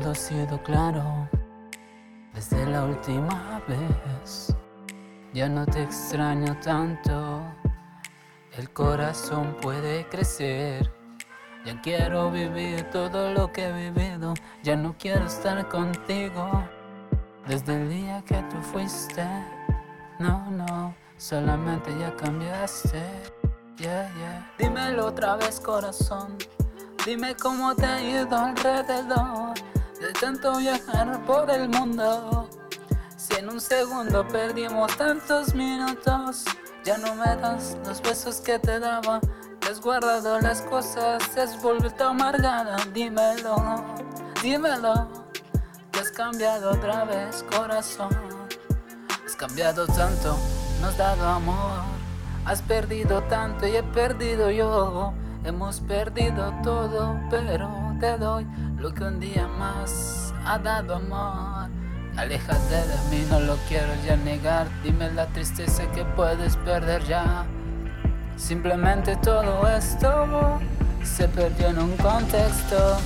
todo ha sido claro desde la última vez. Ya no te extraño tanto, el corazón puede crecer. Ya quiero vivir todo lo que he vivido, ya no quiero estar contigo. Desde el día que tú fuiste, no, no, solamente ya cambiaste. Yeah, yeah. Dímelo otra vez, corazón. Dime cómo te ha ido alrededor de tanto viajar por el mundo. Si en un segundo perdimos tantos minutos, ya no me das los besos que te daba. Te has guardado las cosas, has vuelto amargada. Dímelo, dímelo. Te has cambiado otra vez, corazón. Has cambiado tanto, no has dado amor. Has perdido tanto y he perdido yo. Hemos perdido todo, pero te doy lo que un día más ha dado amor. Aléjate de mí, no lo quiero ya negar. Dime la tristeza que puedes perder ya. Simplemente todo esto se perdió en un contexto.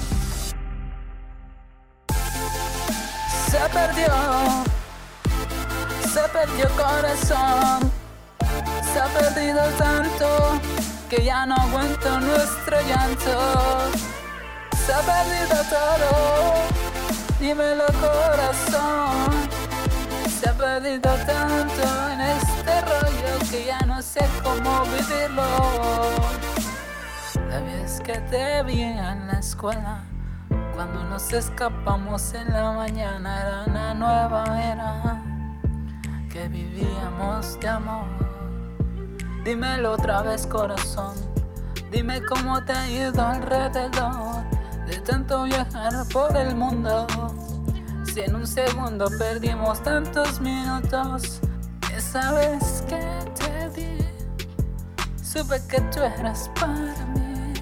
Se perdió, se perdió corazón. Se ha perdido tanto que ya no aguanto nuestro llanto. Se ha perdido todo dímelo corazón. Se ha perdido tanto en este rollo que ya no sé cómo vivirlo. La vez que te vi en la escuela, cuando nos escapamos en la mañana, era una nueva era que vivíamos de amor. Dímelo otra vez corazón, dime cómo te ha ido alrededor de tanto viajar por el mundo. Si en un segundo perdimos tantos minutos, esa vez que te vi, supe que tú eras para mí.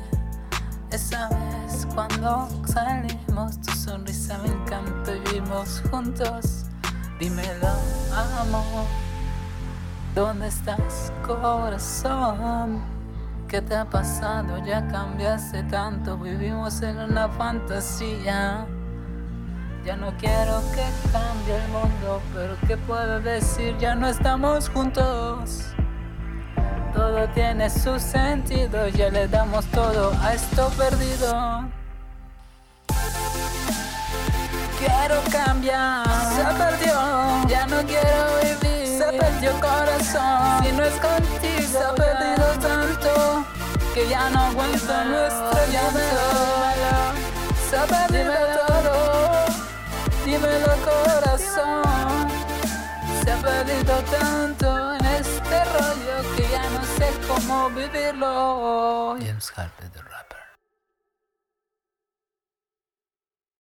Esa vez cuando salimos, tu sonrisa me encantó y vivimos juntos. Dímelo, amor, ¿dónde estás, corazón? ¿Qué te ha pasado? Ya cambiaste tanto, vivimos en una fantasía. Ya no quiero que cambie el mundo, pero ¿qué puedo decir? Ya no estamos juntos. Todo tiene su sentido, ya le damos todo a esto perdido. Quiero cambiar, se perdió, ya no quiero vivir, se perdió corazón, si no es contigo, se ha perdido tanto que ya no aguanto nuestro llanto. Se ha perdido todo, dímelo corazón. Se ha perdido tanto en este rollo que ya no sé cómo vivirlo. James Harper.